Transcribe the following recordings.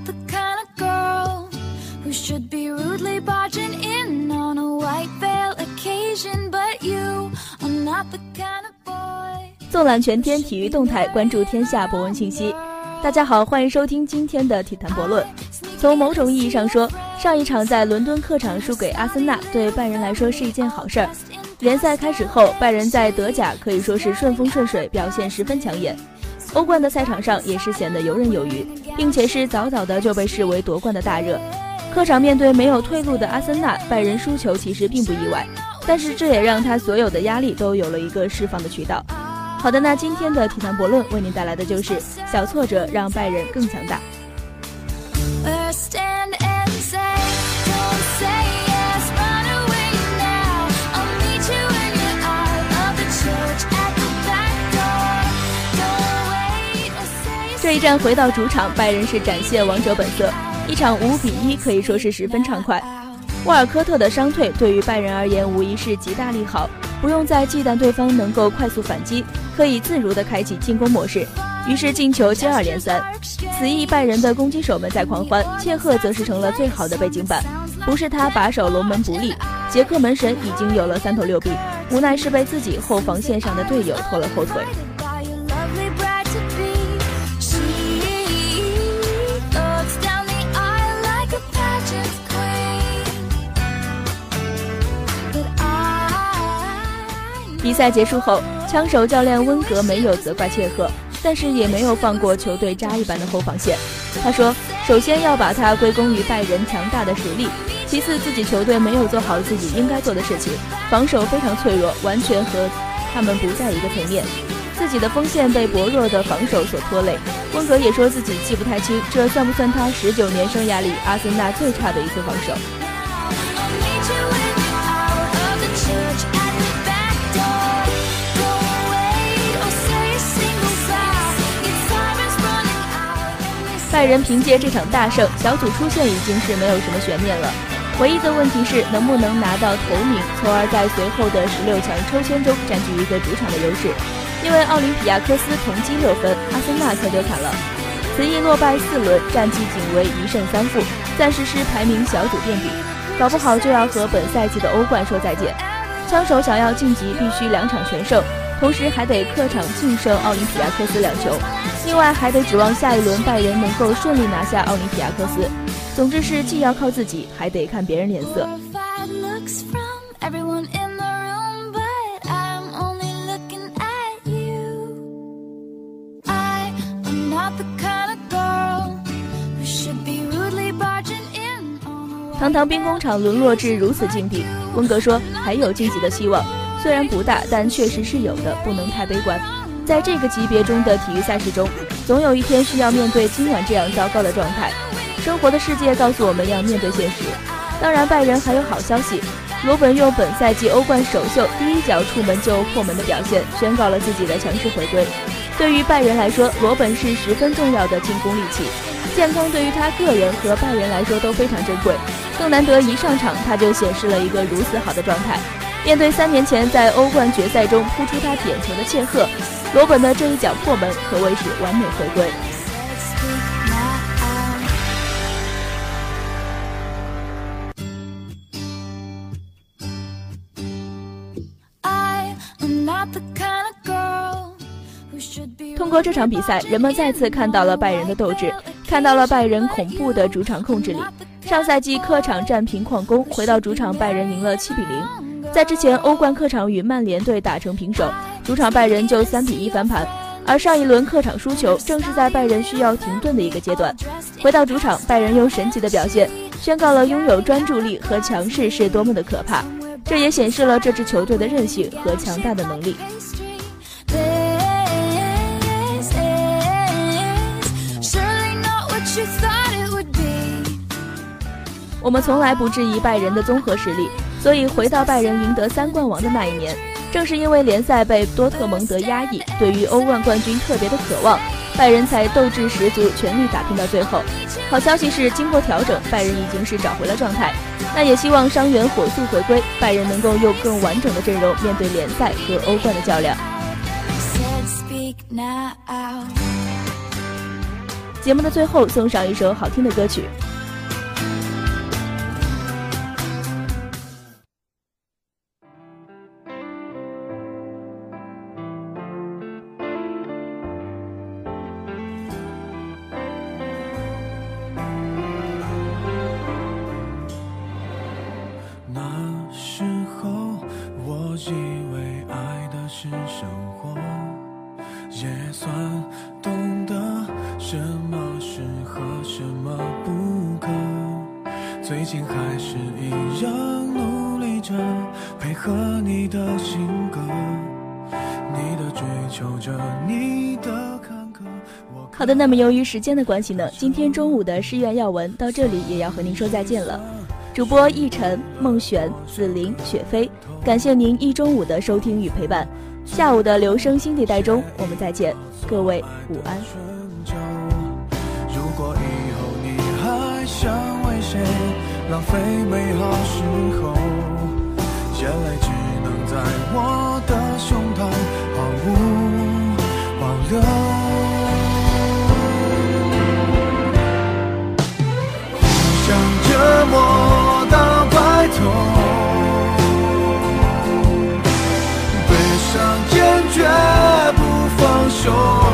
not the kind of girl who should be rudely barging in on a white veil occasion, but you are not the kind of boy. 纵览全天体育动态，关注天下博文信息。大家好，欢迎收听今天的体坛博论。从某种意义上说，上一场在伦敦客场输给阿森纳，对拜仁来说是一件好事儿。联赛开始后，拜仁在德甲可以说是顺风顺水，表现十分抢眼。欧冠的赛场上也是显得游刃有余，并且是早早的就被视为夺冠的大热。客场面对没有退路的阿森纳，拜仁输球其实并不意外，但是这也让他所有的压力都有了一个释放的渠道。好的，那今天的体坛博论为您带来的就是小挫折让拜仁更强大。这一战回到主场，拜仁是展现王者本色，一场五比一可以说是十分畅快。沃尔科特的伤退对于拜仁而言无疑是极大利好，不用再忌惮对方能够快速反击，可以自如的开启进攻模式。于是进球接二连三，此役拜仁的攻击手们在狂欢，切赫则是成了最好的背景板。不是他把守龙门不利，捷克门神已经有了三头六臂，无奈是被自己后防线上的队友拖了后腿。比赛结束后，枪手教练温格没有责怪切赫，但是也没有放过球队渣一般的后防线。他说：“首先要把它归功于拜仁强大的实力，其次自己球队没有做好自己应该做的事情，防守非常脆弱，完全和他们不在一个层面。自己的锋线被薄弱的防守所拖累。”温格也说自己记不太清，这算不算他十九年生涯里阿森纳最差的一次防守？拜仁凭借这场大胜，小组出线已经是没有什么悬念了。唯一的问题是能不能拿到头名，从而在随后的十六强抽签中占据一个主场的优势。因为奥林匹亚科斯同积六分，阿森纳可就惨了。此役落败四轮，战绩仅为一胜三负，暂时是排名小组垫底，搞不好就要和本赛季的欧冠说再见。枪手想要晋级，必须两场全胜。同时还得客场净胜奥林匹亚科斯两球，另外还得指望下一轮拜仁能够顺利拿下奥林匹亚科斯。总之是既要靠自己，还得看别人脸色。堂堂兵工厂沦落至如此境地，温格说还有晋级的希望。虽然不大，但确实是有的，不能太悲观。在这个级别中的体育赛事中，总有一天需要面对今晚这样糟糕的状态。生活的世界告诉我们要面对现实。当然，拜仁还有好消息，罗本用本赛季欧冠首秀第一脚出门就破门的表现，宣告了自己的强势回归。对于拜仁来说，罗本是十分重要的进攻利器，健康对于他个人和拜仁来说都非常珍贵。更难得一上场他就显示了一个如此好的状态。面对三年前在欧冠决赛中扑出他点球的切赫，罗本的这一脚破门可谓是完美回归。通过这场比赛，人们再次看到了拜仁的斗志，看到了拜仁恐怖的主场控制力。上赛季客场战平矿工，回到主场拜仁赢了七比零。在之前，欧冠客场与曼联队打成平手，主场拜仁就三比一翻盘。而上一轮客场输球，正是在拜仁需要停顿的一个阶段。回到主场，拜仁用神奇的表现，宣告了拥有专注力和强势是多么的可怕。这也显示了这支球队的韧性和强大的能力。我们从来不质疑拜仁的综合实力。所以回到拜仁赢得三冠王的那一年，正是因为联赛被多特蒙德压抑，对于欧冠冠军特别的渴望，拜仁才斗志十足，全力打拼到最后。好消息是，经过调整，拜仁已经是找回了状态。那也希望伤员火速回归，拜仁能够用更完整的阵容面对联赛和欧冠的较量。节目的最后送上一首好听的歌曲。好的，那么由于时间的关系呢，今天中午的诗苑要闻到这里也要和您说再见了。主播易晨、孟璇、紫菱、雪飞，感谢您一中午的收听与陪伴。下午的留声新地带中，我们再见，各位午安。如果以后你还想为谁浪费美好时候，眼泪只能在我的胸膛毫无保留。胸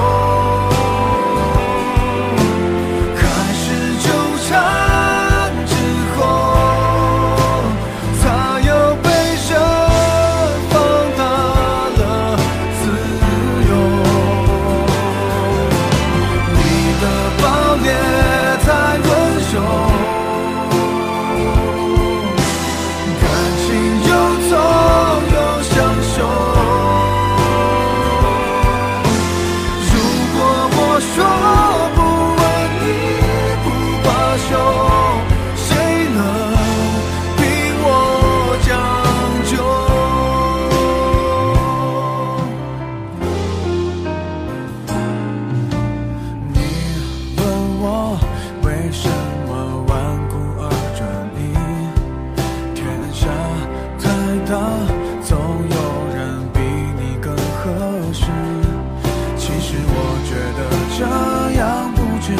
这样不值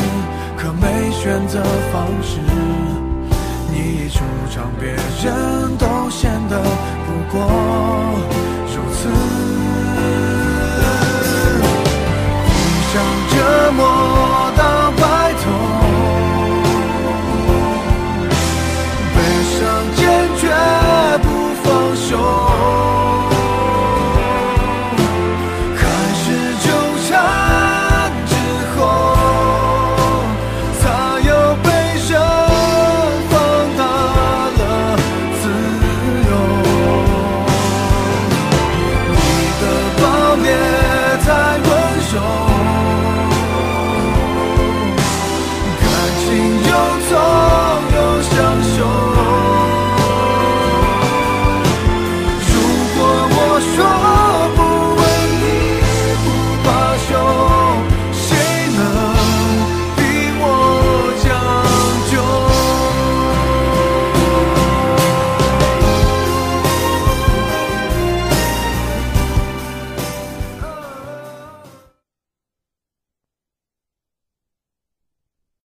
可没选择方式。你一出场别人都显得不过。如此